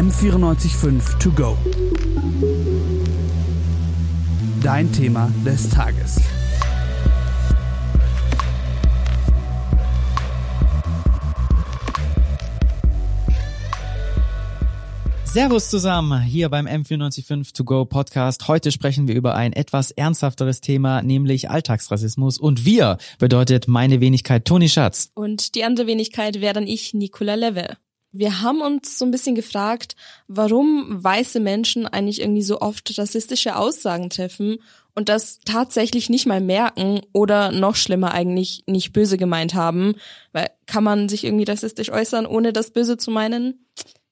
M945 To Go. Dein Thema des Tages. Servus zusammen, hier beim M945 To Go Podcast. Heute sprechen wir über ein etwas ernsthafteres Thema, nämlich Alltagsrassismus. Und wir bedeutet meine Wenigkeit Toni Schatz. Und die andere Wenigkeit wäre dann ich, Nicola Leve. Wir haben uns so ein bisschen gefragt, warum weiße Menschen eigentlich irgendwie so oft rassistische Aussagen treffen und das tatsächlich nicht mal merken oder noch schlimmer eigentlich nicht böse gemeint haben. Weil kann man sich irgendwie rassistisch äußern, ohne das böse zu meinen?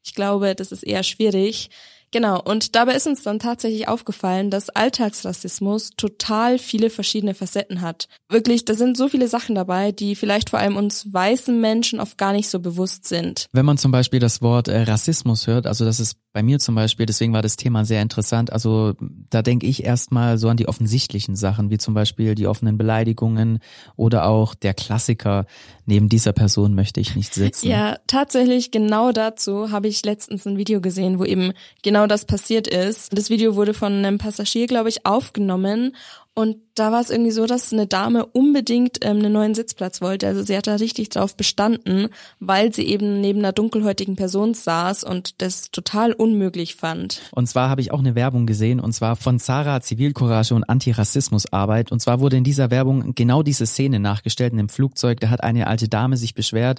Ich glaube, das ist eher schwierig. Genau, und dabei ist uns dann tatsächlich aufgefallen, dass Alltagsrassismus total viele verschiedene Facetten hat. Wirklich, da sind so viele Sachen dabei, die vielleicht vor allem uns weißen Menschen oft gar nicht so bewusst sind. Wenn man zum Beispiel das Wort äh, Rassismus hört, also das ist bei mir zum Beispiel, deswegen war das Thema sehr interessant. Also da denke ich erstmal so an die offensichtlichen Sachen, wie zum Beispiel die offenen Beleidigungen oder auch der Klassiker, neben dieser Person möchte ich nicht sitzen. Ja, tatsächlich genau dazu habe ich letztens ein Video gesehen, wo eben genau das passiert ist. Das Video wurde von einem Passagier, glaube ich, aufgenommen und da war es irgendwie so, dass eine Dame unbedingt ähm, einen neuen Sitzplatz wollte. Also sie hat da richtig drauf bestanden, weil sie eben neben einer dunkelhäutigen Person saß und das total unmöglich fand. Und zwar habe ich auch eine Werbung gesehen, und zwar von Sarah Zivilcourage und Antirassismusarbeit. Und zwar wurde in dieser Werbung genau diese Szene nachgestellt in einem Flugzeug. Da hat eine alte Dame sich beschwert,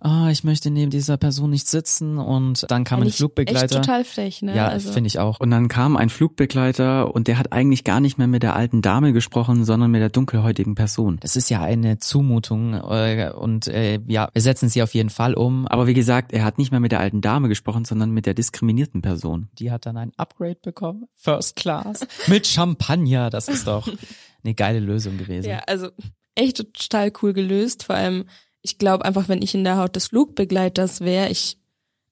ah, ich möchte neben dieser Person nicht sitzen und dann kam Eigentlich ein Flugbegleiter. Echt total frech, ne? Ja, also. finde ich auch. Und dann kam ein Flugbegleiter und der hat eigentlich gar nicht mehr mit der alten Dame gesprochen, sondern mit der dunkelhäutigen Person. Das ist ja eine Zumutung äh, und äh, ja, wir setzen sie auf jeden Fall um. Aber wie gesagt, er hat nicht mehr mit der alten Dame gesprochen, sondern mit der diskriminierten Person. Die hat dann ein Upgrade bekommen, First Class, mit Champagner. Das ist doch eine geile Lösung gewesen. Ja, also echt total cool gelöst. Vor allem, ich glaube einfach, wenn ich in der Haut des Flugbegleiters wäre, ich,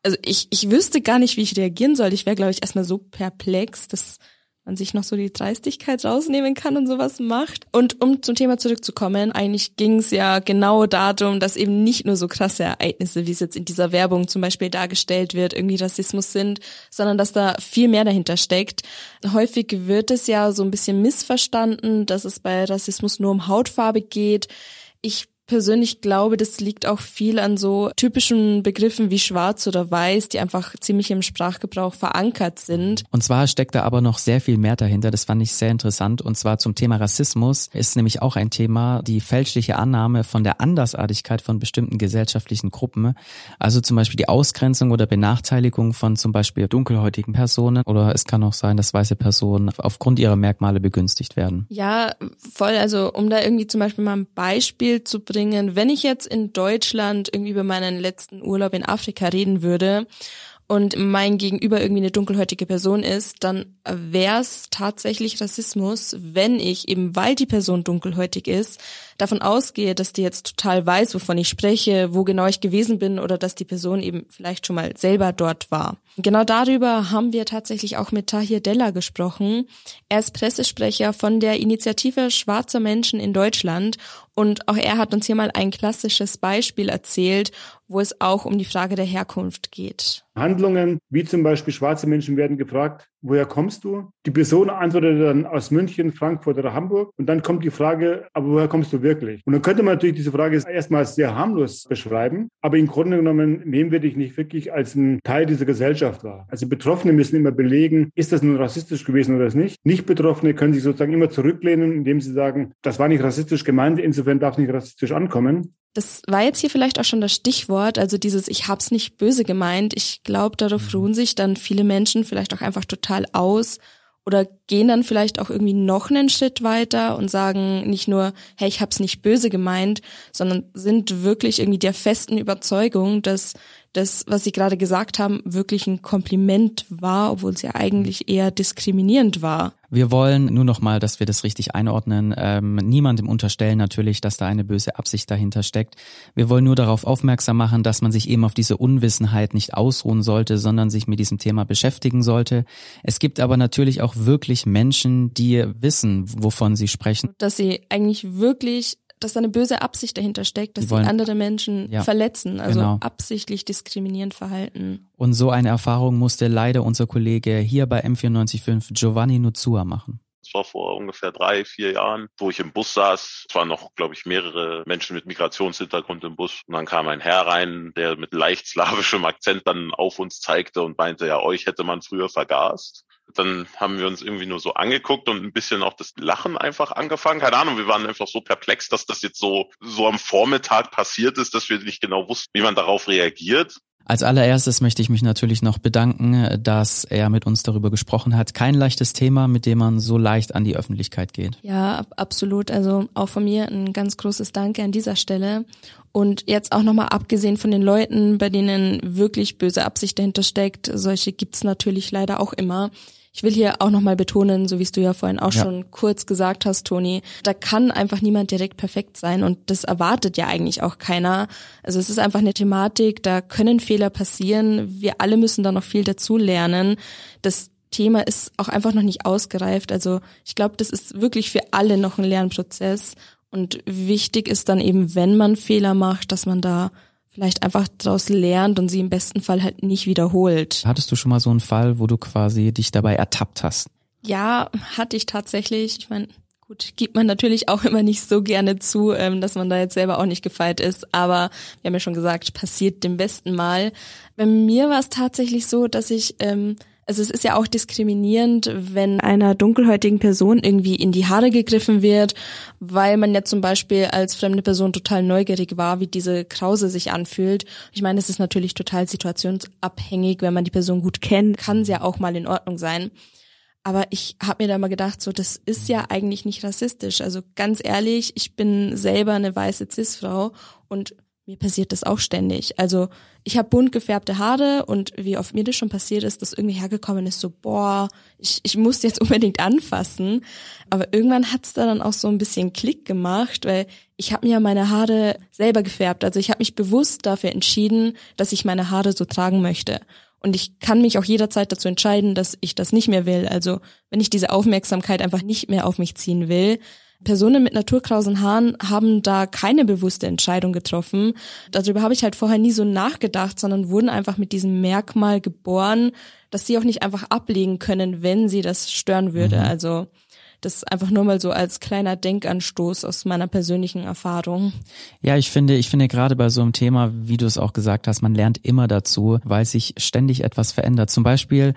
also ich, ich wüsste gar nicht, wie ich reagieren soll. Ich wäre, glaube ich, erstmal so perplex, dass man sich noch so die Dreistigkeit rausnehmen kann und sowas macht. Und um zum Thema zurückzukommen, eigentlich ging es ja genau darum, dass eben nicht nur so krasse Ereignisse, wie es jetzt in dieser Werbung zum Beispiel dargestellt wird, irgendwie Rassismus sind, sondern dass da viel mehr dahinter steckt. Häufig wird es ja so ein bisschen missverstanden, dass es bei Rassismus nur um Hautfarbe geht. Ich persönlich glaube, das liegt auch viel an so typischen Begriffen wie schwarz oder weiß, die einfach ziemlich im Sprachgebrauch verankert sind. Und zwar steckt da aber noch sehr viel mehr dahinter. Das fand ich sehr interessant. Und zwar zum Thema Rassismus ist nämlich auch ein Thema die fälschliche Annahme von der Andersartigkeit von bestimmten gesellschaftlichen Gruppen. Also zum Beispiel die Ausgrenzung oder Benachteiligung von zum Beispiel dunkelhäutigen Personen oder es kann auch sein, dass weiße Personen aufgrund ihrer Merkmale begünstigt werden. Ja, voll. Also um da irgendwie zum Beispiel mal ein Beispiel zu bringen, wenn ich jetzt in Deutschland irgendwie über meinen letzten Urlaub in Afrika reden würde und mein Gegenüber irgendwie eine dunkelhäutige Person ist, dann wäre es tatsächlich Rassismus, wenn ich eben, weil die Person dunkelhäutig ist, davon ausgehe, dass die jetzt total weiß, wovon ich spreche, wo genau ich gewesen bin oder dass die Person eben vielleicht schon mal selber dort war. Genau darüber haben wir tatsächlich auch mit Tahir Della gesprochen. Er ist Pressesprecher von der Initiative Schwarzer Menschen in Deutschland und auch er hat uns hier mal ein klassisches Beispiel erzählt, wo es auch um die Frage der Herkunft geht. Handlungen, wie zum Beispiel schwarze Menschen werden gefragt, woher kommst du? Die Person antwortet dann aus München, Frankfurt oder Hamburg. Und dann kommt die Frage, aber woher kommst du wirklich? Und dann könnte man natürlich diese Frage erstmal sehr harmlos beschreiben. Aber im Grunde genommen nehmen wir dich nicht wirklich als ein Teil dieser Gesellschaft wahr. Also Betroffene müssen immer belegen, ist das nun rassistisch gewesen oder ist nicht. Nicht-Betroffene können sich sozusagen immer zurücklehnen, indem sie sagen, das war nicht rassistisch gemeint, insofern darf es nicht rassistisch ankommen. Das war jetzt hier vielleicht auch schon das Stichwort, also dieses Ich hab's nicht böse gemeint. Ich glaube, darauf ruhen sich dann viele Menschen vielleicht auch einfach total aus oder gehen dann vielleicht auch irgendwie noch einen Schritt weiter und sagen nicht nur, hey, ich hab's nicht böse gemeint, sondern sind wirklich irgendwie der festen Überzeugung, dass das, was Sie gerade gesagt haben, wirklich ein Kompliment war, obwohl es ja eigentlich eher diskriminierend war. Wir wollen nur noch mal, dass wir das richtig einordnen. Ähm, niemandem unterstellen natürlich, dass da eine böse Absicht dahinter steckt. Wir wollen nur darauf aufmerksam machen, dass man sich eben auf diese Unwissenheit nicht ausruhen sollte, sondern sich mit diesem Thema beschäftigen sollte. Es gibt aber natürlich auch wirklich Menschen, die wissen, wovon sie sprechen. Dass sie eigentlich wirklich dass da eine böse Absicht dahinter steckt, dass sie andere Menschen Ja, verletzen, also genau. absichtlich diskriminierend verhalten. Und so eine Erfahrung musste leider unser Kollege hier bei M945 Giovanni Nuzua machen. Das war vor ungefähr drei, vihr Jahren, wo ich im Bus saß. Es waren noch, glaube ich, mehrere Menschen mit Migrationshintergrund im Bus. Und dann kam ein Herr rein, der mit leicht slawischem Akzent dann auf uns zeigte und meinte, ja, euch hätte man früher vergast. Dann haben wir uns irgendwie nur so angeguckt und ein bisschen auch das Lachen einfach angefangen. Keine Ahnung, wir waren einfach so perplex, dass das jetzt so, so am Vormittag passiert ist, dass wir nicht genau wussten, wie man darauf reagiert. Als allererstes möchte ich mich natürlich noch bedanken, dass er mit uns darüber gesprochen hat. Kein leichtes Thema, mit dem man so leicht an die Öffentlichkeit geht. Ja, ab- absolut. Also auch von mir ein ganz großes Danke an dieser Stelle. Und jetzt auch nochmal abgesehen von den Leuten, bei denen wirklich böse Absicht dahinter steckt, solche gibt's natürlich leider auch immer. Ich will hier auch nochmal betonen, so wie es du ja vorhin auch Ja. schon kurz gesagt hast, Toni, da kann einfach niemand direkt perfekt sein und das erwartet ja eigentlich auch keiner. Also es ist einfach eine Thematik, da können Fehler passieren. Wir alle müssen da noch viel dazu lernen. Das Thema ist auch einfach noch nicht ausgereift. Also ich glaube, das ist wirklich für alle noch ein Lernprozess. Und wichtig ist dann eben, wenn man Fehler macht, dass man da vielleicht einfach daraus lernt und sie im besten Fall halt nicht wiederholt. Hattest du schon mal so einen Fall, wo du quasi dich dabei ertappt hast? Ja, hatte ich tatsächlich. Ich meine, gut, gibt man natürlich auch immer nicht so gerne zu, ähm, dass man da jetzt selber auch nicht gefeit ist. Aber wir haben ja schon gesagt, passiert dem besten Mal. Bei mir war es tatsächlich so, dass ich, ähm, also es ist ja auch diskriminierend, wenn einer dunkelhäutigen Person irgendwie in die Haare gegriffen wird, weil man ja zum Beispiel als fremde Person total neugierig war, wie diese Krause sich anfühlt. Ich meine, es ist natürlich total situationsabhängig, wenn man die Person gut kennt, kann es ja auch mal in Ordnung sein. Aber ich habe mir da mal gedacht, so das ist ja eigentlich nicht rassistisch. Also ganz ehrlich, ich bin selber eine weiße Cis-Frau und mir passiert das auch ständig. Also ich habe bunt gefärbte Haare und wie oft mir das schon passiert ist, dass irgendwie hergekommen ist, so boah, ich, ich muss jetzt unbedingt anfassen. Aber irgendwann hat's da dann auch so ein bisschen Klick gemacht, weil ich habe mir meine Haare selber gefärbt. Also ich habe mich bewusst dafür entschieden, dass ich meine Haare so tragen möchte. Und ich kann mich auch jederzeit dazu entscheiden, dass ich das nicht mehr will. Also wenn ich diese Aufmerksamkeit einfach nicht mehr auf mich ziehen will. Personen mit naturkrausen Haaren haben da keine bewusste Entscheidung getroffen. Darüber habe ich halt vorher nie so nachgedacht, sondern wurden einfach mit diesem Merkmal geboren, dass sie auch nicht einfach ablegen können, wenn sie das stören würde. Also das einfach nur mal so als kleiner Denkanstoß aus meiner persönlichen Erfahrung. Ja, ich finde, ich finde gerade bei so einem Thema, wie du es auch gesagt hast, man lernt immer dazu, weil sich ständig etwas verändert. Zum Beispiel,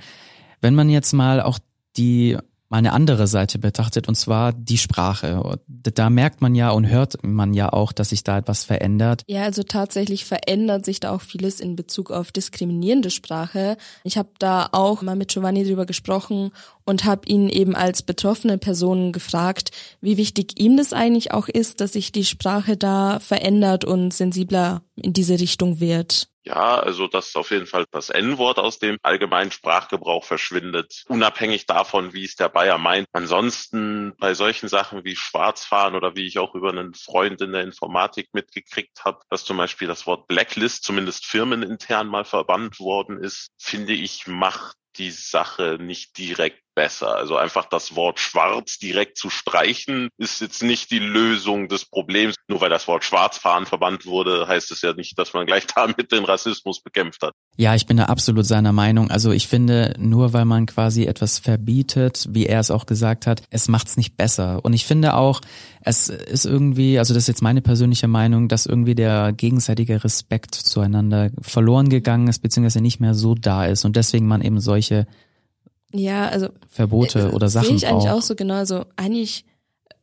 wenn man jetzt mal auch die mal eine andere Seite betrachtet, und zwar die Sprache. Da merkt man ja und hört man ja auch, dass sich da etwas verändert. Ja, also tatsächlich verändert sich da auch vieles in Bezug auf diskriminierende Sprache. Ich habe da auch mal mit Giovanni drüber gesprochen und habe ihn eben als betroffene Person gefragt, wie wichtig ihm das eigentlich auch ist, dass sich die Sprache da verändert und sensibler in diese Richtung wird. Ja, also dass auf jeden Fall das N-Wort aus dem allgemeinen Sprachgebrauch verschwindet, unabhängig davon, wie es der Bayer meint. Ansonsten bei solchen Sachen wie Schwarzfahren oder wie ich auch über einen Freund in der Informatik mitgekriegt habe, dass zum Beispiel das Wort Blacklist zumindest firmenintern mal verbannt worden ist, finde ich, macht die Sache nicht direkt besser. Also einfach das Wort schwarz direkt zu streichen, ist jetzt nicht die Lösung des Problems. Nur weil das Wort Schwarzfahren verbannt wurde, heißt es ja nicht, dass man gleich damit den Rassismus bekämpft hat. Ja, ich bin da absolut seiner Meinung. Also ich finde, nur weil man quasi etwas verbietet, wie er es auch gesagt hat, es macht's nicht besser. Und ich finde auch, es ist irgendwie, also das ist jetzt meine persönliche Meinung, dass irgendwie der gegenseitige Respekt zueinander verloren gegangen ist, beziehungsweise nicht mehr so da ist. Und deswegen man eben solche Ja, also Verbote Äh, oder Sachen Sehe ich eigentlich braucht. auch so genau. Also eigentlich,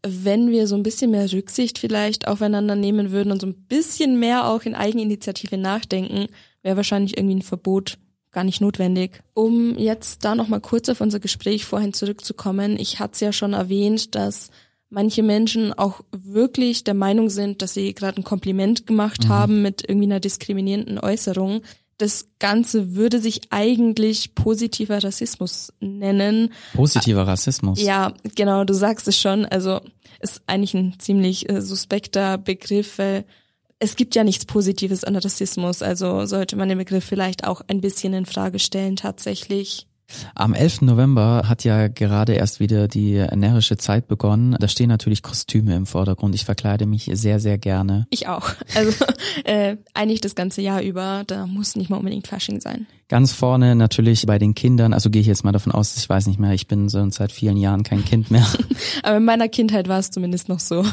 wenn wir so ein bisschen mehr Rücksicht vielleicht aufeinander nehmen würden und so ein bisschen mehr auch in Eigeninitiative nachdenken, wäre wahrscheinlich irgendwie ein Verbot gar nicht notwendig. Um jetzt da nochmal kurz auf unser Gespräch vorhin zurückzukommen, ich hatte es ja schon erwähnt, dass manche Menschen auch wirklich der Meinung sind, dass sie gerade ein Kompliment gemacht haben mit irgendwie einer diskriminierenden Äußerung. Das Ganze würde sich eigentlich positiver Rassismus nennen. Positiver Rassismus. Ja, genau, du sagst es schon. Also ist eigentlich ein ziemlich äh, suspekter Begriff, weil es gibt ja nichts Positives an Rassismus. Also sollte man den Begriff vielleicht auch ein bisschen in Frage stellen tatsächlich. Am 11. November hat ja gerade erst wieder die närrische Zeit begonnen. Da stehen natürlich Kostüme im Vordergrund. Ich verkleide mich sehr, sehr gerne. Ich auch. Also äh, eigentlich das ganze Jahr über. Da muss nicht mal unbedingt Fasching sein. Ganz vorne natürlich bei den Kindern, also gehe ich jetzt mal davon aus, ich weiß nicht mehr, ich bin so seit vielen Jahren kein Kind mehr. Aber in meiner Kindheit war es zumindest noch so.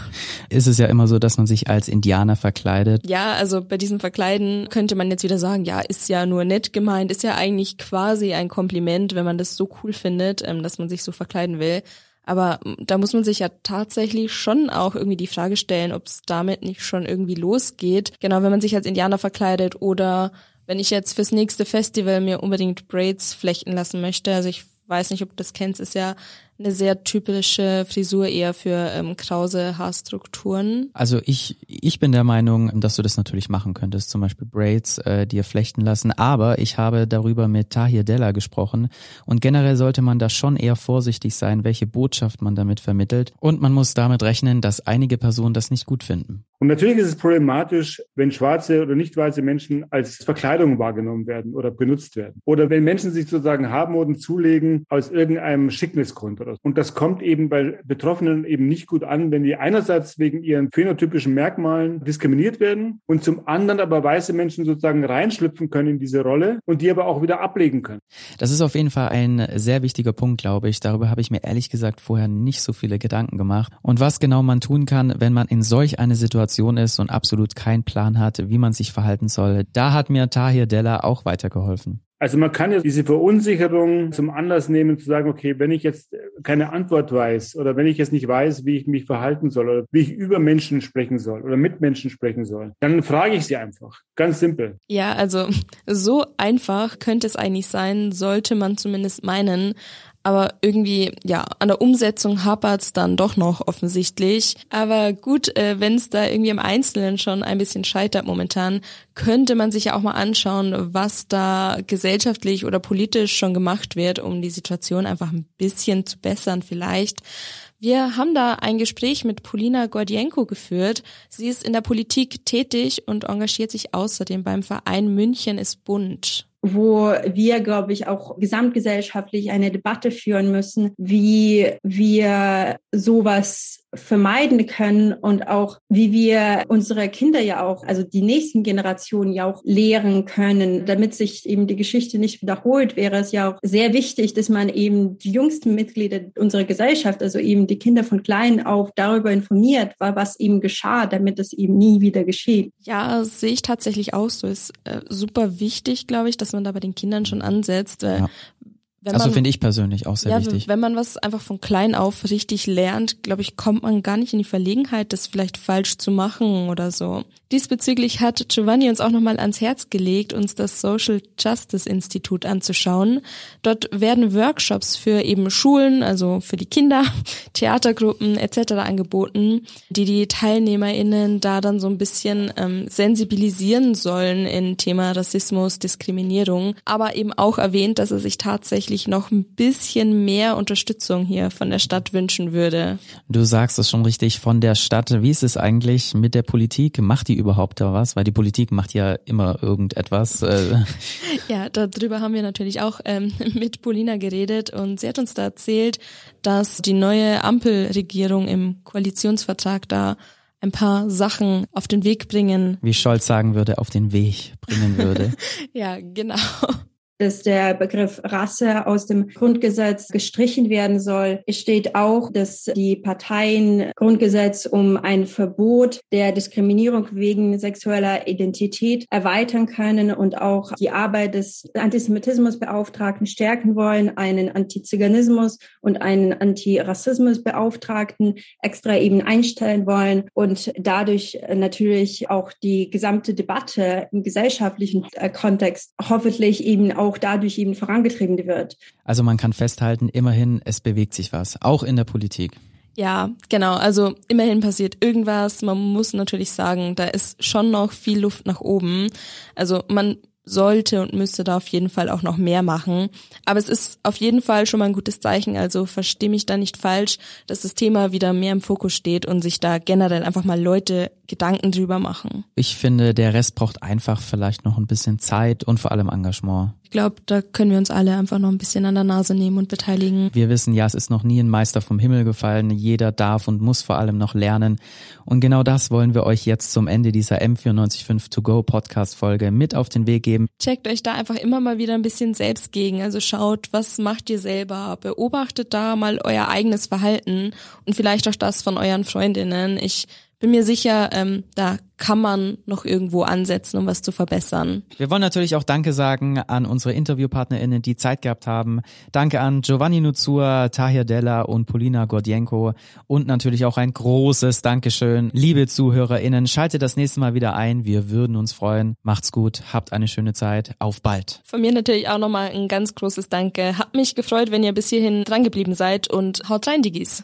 Ist es ja immer so, dass man sich als Indianer verkleidet? Ja, also bei diesem Verkleiden könnte man jetzt wieder sagen, ja, ist ja nur nett gemeint, ist ja eigentlich quasi ein Kompliment, wenn man das so cool findet, ähm, dass man sich so verkleiden will. Aber da muss man sich ja tatsächlich schon auch irgendwie die Frage stellen, ob es damit nicht schon irgendwie losgeht. Genau, wenn man sich als Indianer verkleidet oder wenn ich jetzt fürs nächste Festival mir unbedingt Braids flechten lassen möchte, also ich weiß nicht, ob du das kennst, ist ja eine sehr typische Frisur eher für ähm, krause Haarstrukturen. Also ich, ich bin der Meinung, dass du das natürlich machen könntest, zum Beispiel Braids äh, dir flechten lassen. Aber ich habe darüber mit Tahir Della gesprochen und generell sollte man da schon eher vorsichtig sein, welche Botschaft man damit vermittelt. Und man muss damit rechnen, dass einige Personen das nicht gut finden. Und natürlich ist es problematisch, wenn schwarze oder nicht weiße Menschen als Verkleidung wahrgenommen werden oder benutzt werden. Oder wenn Menschen sich sozusagen Haarmoden zulegen aus irgendeinem Schicknisgrund so. Und das kommt eben bei Betroffenen eben nicht gut an, wenn die einerseits wegen ihren phänotypischen Merkmalen diskriminiert werden und zum anderen aber weiße Menschen sozusagen reinschlüpfen können in diese Rolle und die aber auch wieder ablegen können. Das ist auf jeden Fall ein sehr wichtiger Punkt, glaube ich. Darüber habe ich mir ehrlich gesagt vorher nicht so viele Gedanken gemacht. Und was genau man tun kann, wenn man in solch eine Situation ist und absolut keinen Plan hat, wie man sich verhalten soll. Da hat mir Tahir Della auch weitergeholfen. Also man kann ja diese Verunsicherung zum Anlass nehmen, zu sagen, okay, wenn ich jetzt keine Antwort weiß oder wenn ich jetzt nicht weiß, wie ich mich verhalten soll oder wie ich über Menschen sprechen soll oder mit Menschen sprechen soll, dann frage ich sie einfach. Ganz simpel. Ja, also so einfach könnte es eigentlich sein, sollte man zumindest meinen. Aber irgendwie, ja, an der Umsetzung hapert's dann doch noch offensichtlich. Aber gut, äh, wenn es da irgendwie im Einzelnen schon ein bisschen scheitert momentan, könnte man sich ja auch mal anschauen, was da gesellschaftlich oder politisch schon gemacht wird, um die Situation einfach ein bisschen zu bessern vielleicht. Wir haben da ein Gespräch mit Polina Gordienko geführt. Sie ist in der Politik tätig und engagiert sich außerdem beim Verein München ist bunt wo wir, glaube ich, auch gesamtgesellschaftlich eine Debatte führen müssen, wie wir sowas vermeiden können und auch wie wir unsere Kinder ja auch, also die nächsten Generationen ja auch lehren können, damit sich eben die Geschichte nicht wiederholt, wäre es ja auch sehr wichtig, dass man eben die jüngsten Mitglieder unserer Gesellschaft, also eben die Kinder von klein auf darüber informiert, was eben geschah, damit es eben nie wieder geschieht. Ja, sehe ich tatsächlich auch so. Ist äh, super wichtig, glaube ich, dass man da bei den Kindern schon ansetzt. Äh, ja. Wenn also finde ich persönlich auch sehr ja, wichtig. Wenn man was einfach von klein auf richtig lernt, glaube ich, kommt man gar nicht in die Verlegenheit, das vielleicht falsch zu machen oder so. Diesbezüglich hat Giovanni uns auch nochmal ans Herz gelegt, uns das Social Justice Institut anzuschauen. Dort werden Workshops für eben Schulen, also für die Kinder, Theatergruppen etc. angeboten, die die TeilnehmerInnen da dann so ein bisschen ähm, sensibilisieren sollen in Thema Rassismus, Diskriminierung, aber eben auch erwähnt, dass er sich tatsächlich tatsächlich noch ein bisschen mehr Unterstützung hier von der Stadt wünschen würde. Du sagst es schon richtig, von der Stadt. Wie ist es eigentlich mit der Politik? Macht die überhaupt da was? Weil die Politik macht ja immer irgendetwas. Äh. ja, darüber haben wir natürlich auch ähm, mit Polina geredet und sie hat uns da erzählt, dass die neue Ampelregierung im Koalitionsvertrag da ein paar Sachen auf den Weg bringen. Wie Scholz sagen würde, auf den Weg bringen würde. ja, genau dass der Begriff Rasse aus dem Grundgesetz gestrichen werden soll. Es steht auch, dass die Parteien Grundgesetz um ein Verbot der Diskriminierung wegen sexueller Identität erweitern können und auch die Arbeit des Antisemitismusbeauftragten stärken wollen, einen Antiziganismus und einen Antirassismusbeauftragten extra eben einstellen wollen und dadurch natürlich auch die gesamte Debatte im gesellschaftlichen Kontext hoffentlich eben auch auch dadurch eben vorangetrieben wird. Also man kann festhalten, immerhin, es bewegt sich was, auch in der Politik. Ja, genau. Also immerhin passiert irgendwas. Man muss natürlich sagen, da ist schon noch viel Luft nach oben. Also man sollte und müsste da auf jeden Fall auch noch mehr machen. Aber es ist auf jeden Fall schon mal ein gutes Zeichen. Also verstehe mich da nicht falsch, dass das Thema wieder mehr im Fokus steht und sich da generell einfach mal Leute Gedanken drüber machen. Ich finde, der Rest braucht einfach vielleicht noch ein bisschen Zeit und vor allem Engagement. Glaube, da können wir uns alle einfach noch ein bisschen an der Nase nehmen und beteiligen. Wir wissen ja, es ist noch nie ein Meister vom Himmel gefallen. Jeder darf und muss vor allem noch lernen. Und genau das wollen wir euch jetzt zum Ende dieser M945 To Go Podcast Folge mit auf den Weg geben. Checkt euch da einfach immer mal wieder ein bisschen selbst gegen. Also schaut, was macht ihr selber? Beobachtet da mal euer eigenes Verhalten und vielleicht auch das von euren Freundinnen. Ich bin mir sicher, ähm, da kann man noch irgendwo ansetzen, um was zu verbessern. Wir wollen natürlich auch Danke sagen an unsere InterviewpartnerInnen, die Zeit gehabt haben. Danke an Giovanni Nuzur, Tahir Della und Polina Gordienko und natürlich auch ein großes Dankeschön. Liebe ZuhörerInnen, schaltet das nächste Mal wieder ein. Wir würden uns freuen. Macht's gut, habt eine schöne Zeit. Auf bald. Von mir natürlich auch nochmal ein ganz großes Danke. Hab mich gefreut, wenn ihr bis hierhin drangeblieben seid und haut rein, Digis.